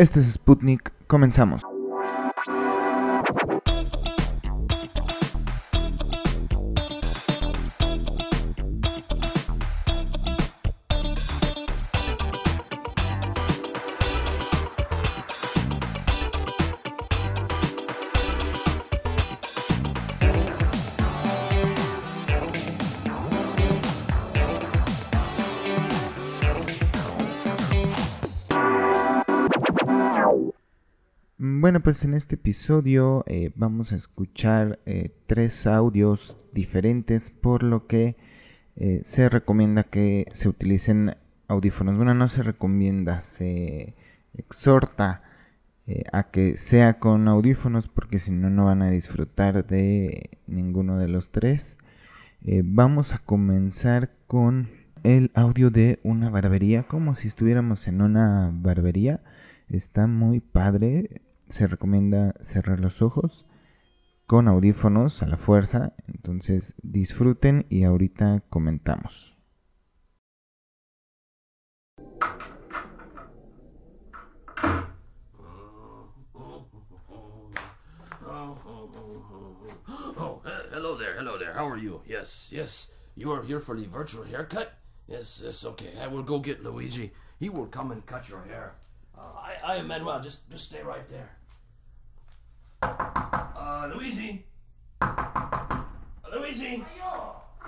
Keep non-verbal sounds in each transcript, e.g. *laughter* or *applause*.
Este es Sputnik, comenzamos. Bueno, pues en este episodio eh, vamos a escuchar eh, tres audios diferentes, por lo que eh, se recomienda que se utilicen audífonos. Bueno, no se recomienda, se exhorta a que sea con audífonos porque si no, no van a disfrutar de ninguno de los tres. vamos a comenzar con el audio de una barbería, como si estuviéramos en una barbería. Está muy padre se recomienda cerrar los ojos con audífonos a la fuerza. Entonces disfruten y ahorita comentamos. Oh, hello there, hello there. How are you? Yes, yes. You are here for the virtual haircut? Yes, yes, okay. I will go get Luigi. He will come and cut your hair. I, I am Manuel. Just, just stay right there. Uh, Luigi? Uh, Luigi?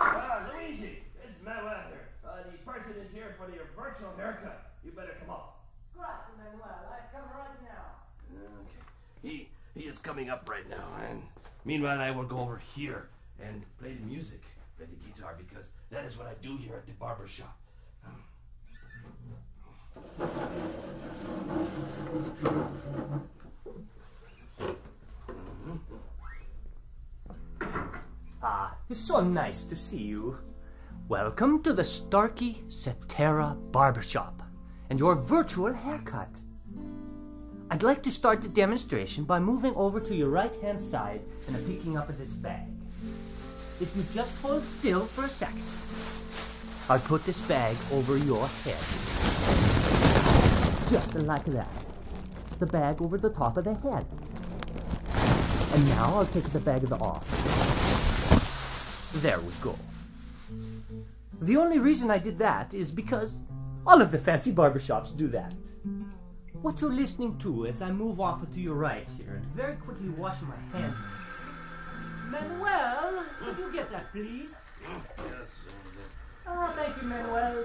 Uh, Luigi, it's Manuel here. Uh, the person is here for your virtual haircut. You better come up. Grazie, Manuel. I come right now. Okay. He, he is coming up right now, and meanwhile I will go over here and play the music, play the guitar, because that is what I do here at the barber shop. Ah, it's so nice to see you. Welcome to the Starkey Cetera Barbershop and your virtual haircut. I'd like to start the demonstration by moving over to your right hand side and picking up this bag. If you just hold still for a second, I'll put this bag over your head. Just like that. The bag over the top of the head. And now I'll take the bag off. There we go. The only reason I did that is because all of the fancy barbershops do that. What you're listening to as I move off to your right here and very quickly wash my hands. Manuel, could you get that, please? Yes. Oh, thank you, Manuel.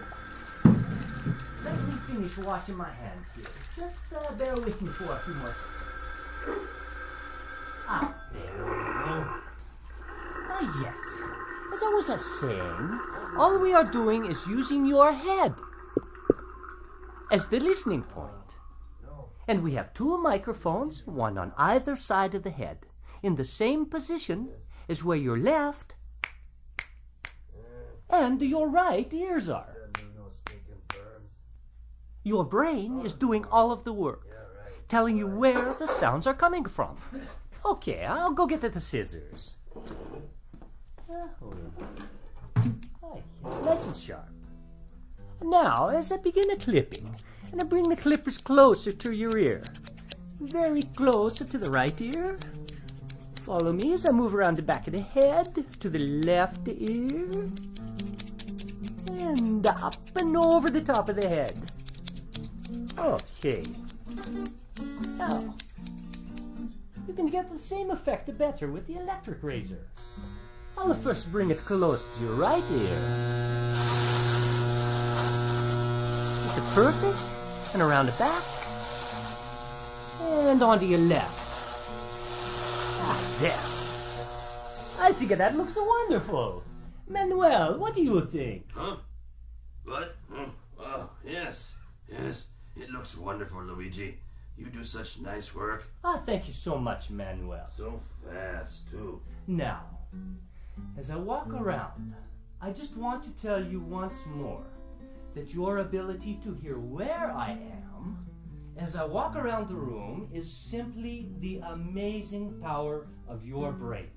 Finish washing my hands here. Just uh, bear with me for a few more seconds. Ah, there we go. Ah, yes. As I was saying, all we are doing is using your head as the listening point. And we have two microphones, one on either side of the head, in the same position as where your left and your right ears are. Your brain is doing all of the work, telling you where the sounds are coming from. Okay, I'll go get the scissors. Oh, it's nice and sharp. Now, as I begin the clipping, and I bring the clippers closer to your ear, very close to the right ear. Follow me as I move around the back of the head to the left ear, and up and over the top of the head. Okay. Now, you can get the same effect the better with the electric razor. I'll first bring it close to your right ear. Is it perfect? And around the back. And onto your left. Ah, there. I think that looks wonderful. Manuel, what do you think? Huh? What? Oh, oh, yes, yes. Wonderful, Luigi. You do such nice work. Ah, thank you so much, Manuel. So fast, too. Now, as I walk around, I just want to tell you once more that your ability to hear where I am as I walk around the room is simply the amazing power of your brain.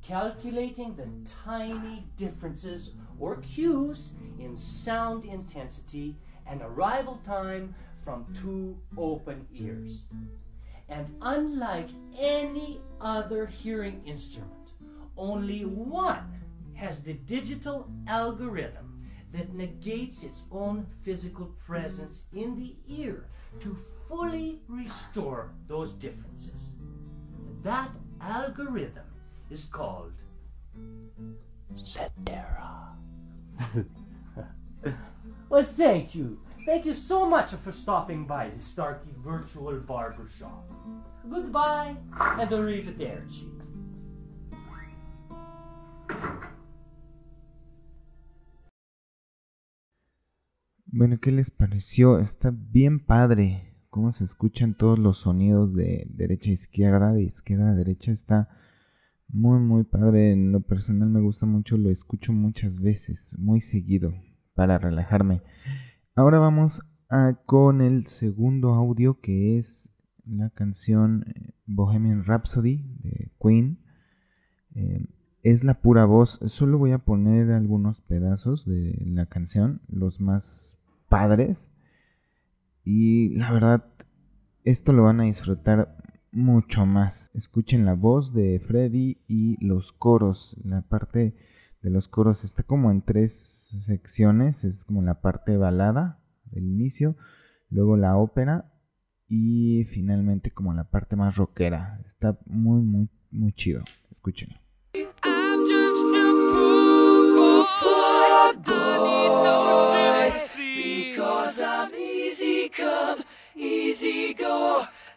Calculating the tiny differences or cues in sound intensity and arrival time from two open ears. And unlike any other hearing instrument, only one has the digital algorithm that negates its own physical presence in the ear to fully restore those differences. That algorithm is called Cetera. *laughs* well, thank you. Thank you so much for stopping by the Starkey Virtual Barber Shop. Goodbye and arrivederci. Bueno, ¿qué les pareció? Está bien padre cómo se escuchan todos los sonidos de derecha a izquierda, de izquierda a derecha. Está muy, muy padre. En lo personal me gusta mucho, lo escucho muchas veces, muy seguido, para relajarme. Ahora vamos a, con el segundo audio que es la canción eh, Bohemian Rhapsody de Queen. Eh, es la pura voz. Solo voy a poner algunos pedazos de la canción, los más padres. Y la verdad, esto lo van a disfrutar mucho más. Escuchen la voz de Freddy y los coros. La parte de los coros está como en tres secciones. Es como la parte balada del inicio, luego la ópera y finalmente como la parte más rockera. Está muy, muy, muy chido. Escúchenlo.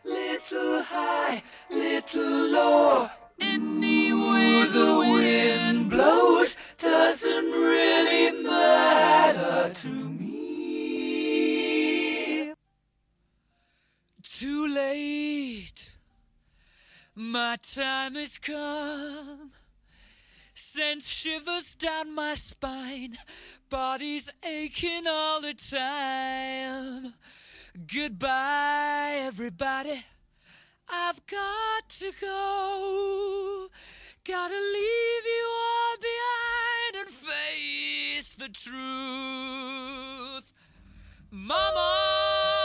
Little high, little low. Doesn't really matter to me. Too late. My time has come. Sends shivers down my spine. Body's aching all the time. Goodbye, everybody. I've got to go. Gotta leave you all behind face the truth. Mama.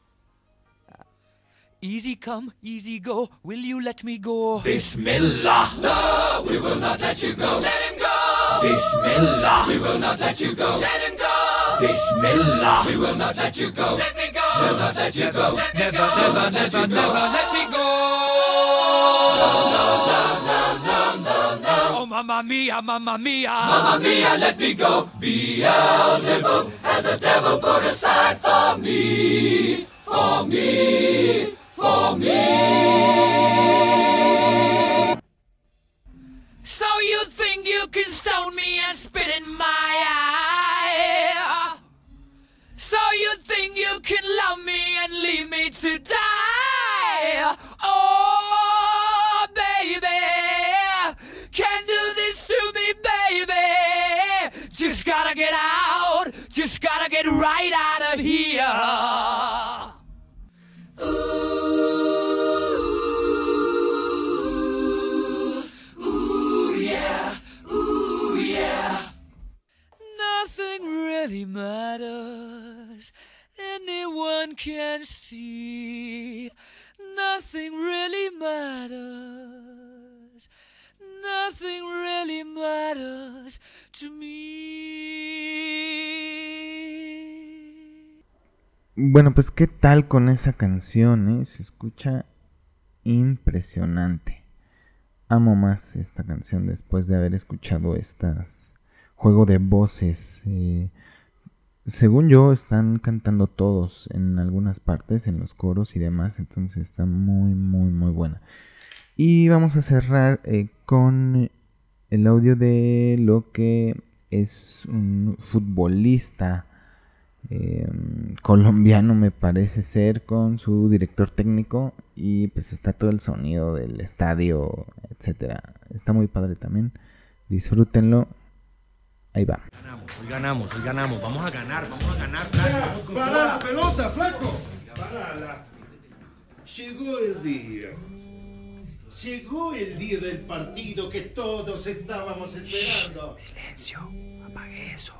Easy come, easy go, will you let me go? Bismillah! No, we will not let you go. Let him go! Bismillah! We will not let you go. Let him go! Bismillah! We will not let you go. Let me go! We'll not let you go. never, never, never, never let me go. No, no, no, no, no, no, no. Oh, mamma mia, mamma mia. Mamma mia, let me go. Beelzebub has a devil put aside for me. For me. For me. So you think you can stone me and spit in my eye? So you think you can love me and leave me to die? Oh, baby, can do this to me, baby. Just gotta get out, just gotta get right out of here. Anyone can see. Nothing really matters. Nothing really matters to me. Bueno, pues qué tal con esa canción, eh? Se escucha impresionante. Amo más esta canción después de haber escuchado estas juego de voces. eh, según yo, están cantando todos en algunas partes, en los coros y demás. Entonces está muy, muy, muy buena. Y vamos a cerrar eh, con el audio de lo que es un futbolista em, colombiano, me parece ser, con su director técnico. Y pues está todo el sonido del estadio, etcétera. Está muy padre también. Disfrútenlo. Ahí va. Hoy ganamos, hoy ganamos. Vamos a ganar, vamos a ganar. ¡Para la pelota, flaco! ¡Parala! Llegó el día. Llegó el día del partido que todos estábamos esperando. Silencio, apague eso.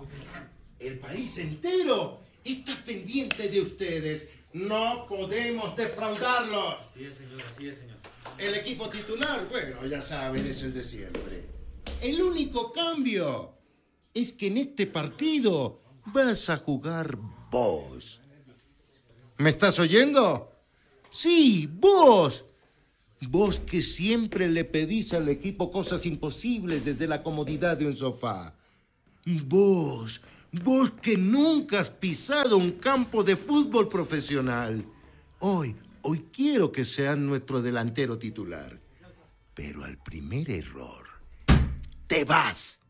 El país entero está pendiente de ustedes. No podemos defraudarlos. Sí, señor, sí, señor. El equipo titular, bueno, ya saben, es el de siempre. El único cambio es que en este partido vas a jugar vos. ¿Me estás oyendo? Sí, vos. Vos que siempre le pedís al equipo cosas imposibles desde la comodidad de un sofá. Vos, vos que nunca has pisado un campo de fútbol profesional. Hoy, hoy quiero que seas nuestro delantero titular. Pero al primer error, te vas.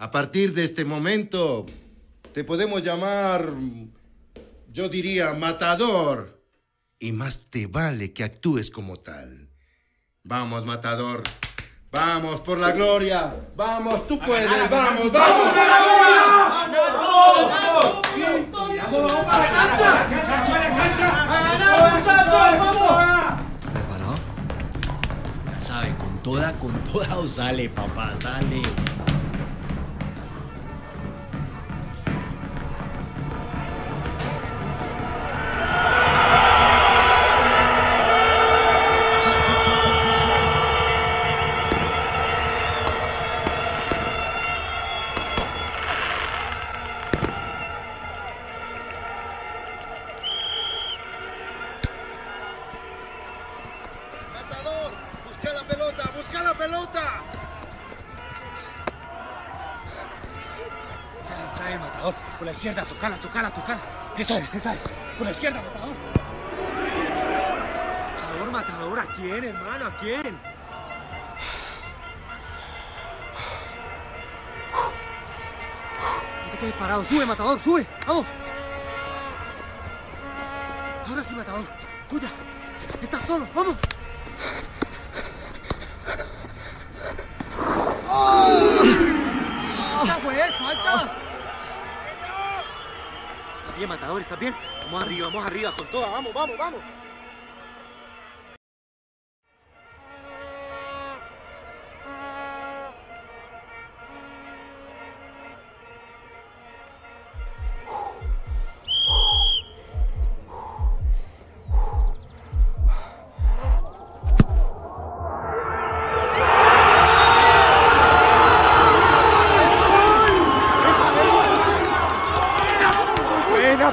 A partir de este momento, te podemos llamar, yo diría, matador. Y más te vale que actúes como tal. Vamos, matador. Vamos, por la gloria. Vamos, tú puedes. Vamos, vamos. ¿Preparado? Ya sabe, con toda, con toda o *laughs* sale, papá, sale. Por la izquierda, tocala, tocala, tocala. Esa es, esa es. Por la izquierda, matador. Matador, matador, ¿a quién, hermano? ¿A quién? No te quedes parado. Sube, matador, sube. Vamos. Ahora sí, matador. Tuya. Estás solo. Vamos. Está bien, matador, está bien. Vamos arriba, vamos arriba con toda. Vamos, vamos, vamos.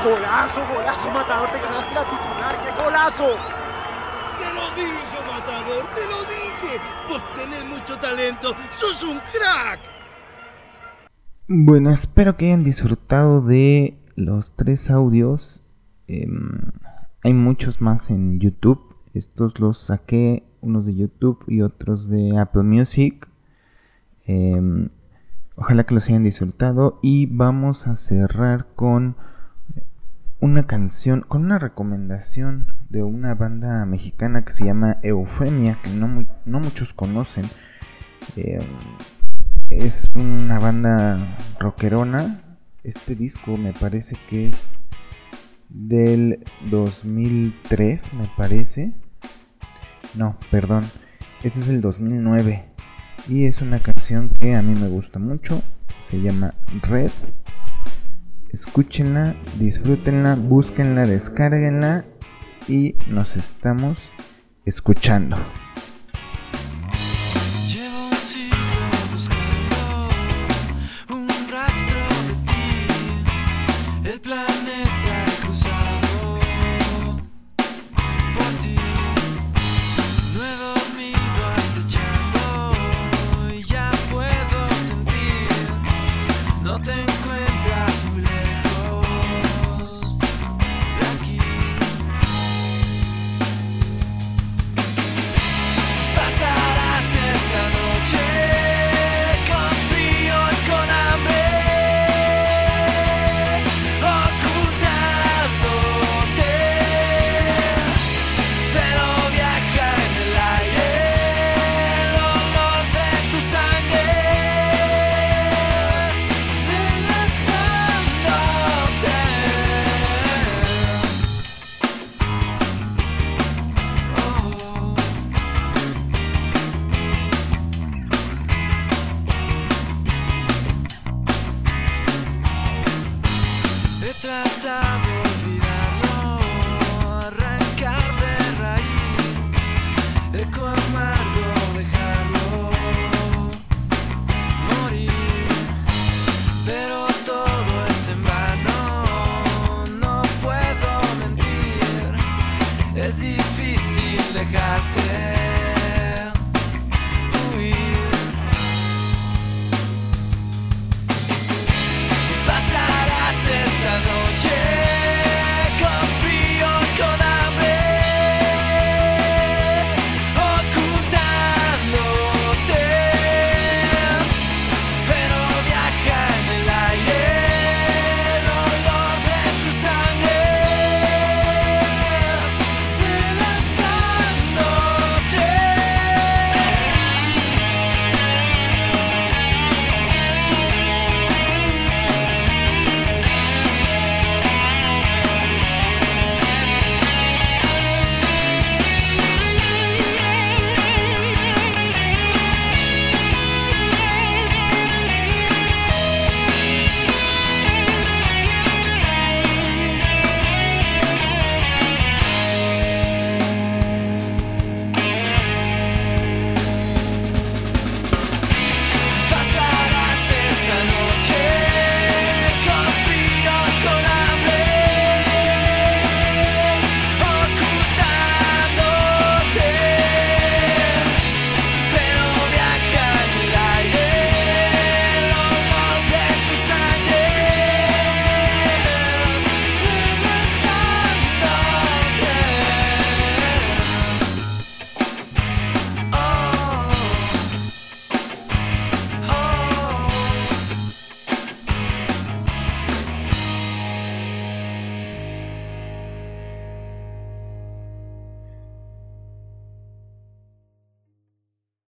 Golazo, golazo, matador. Te ganaste la titular. ¡Qué golazo! Te lo dije, matador, te lo dije. Vos tenés mucho talento. Sos un crack. Bueno, espero que hayan disfrutado de los tres audios. Em, hay muchos más en YouTube. Estos los saqué, unos de YouTube y otros de Apple Music. Em, ojalá que los hayan disfrutado. Y vamos a cerrar con una canción, con una recomendación de una banda mexicana que se llama Eufemia, que no, no muchos conocen. Em, es una banda rockerona. Este disco me parece que es del 2003, me parece. No, perdón. Este es del 2009. Y es una canción que a mí me gusta mucho. Se llama Red. Escúchenla, disfrútenla, búsquenla, descárguenla. Y nos estamos escuchando.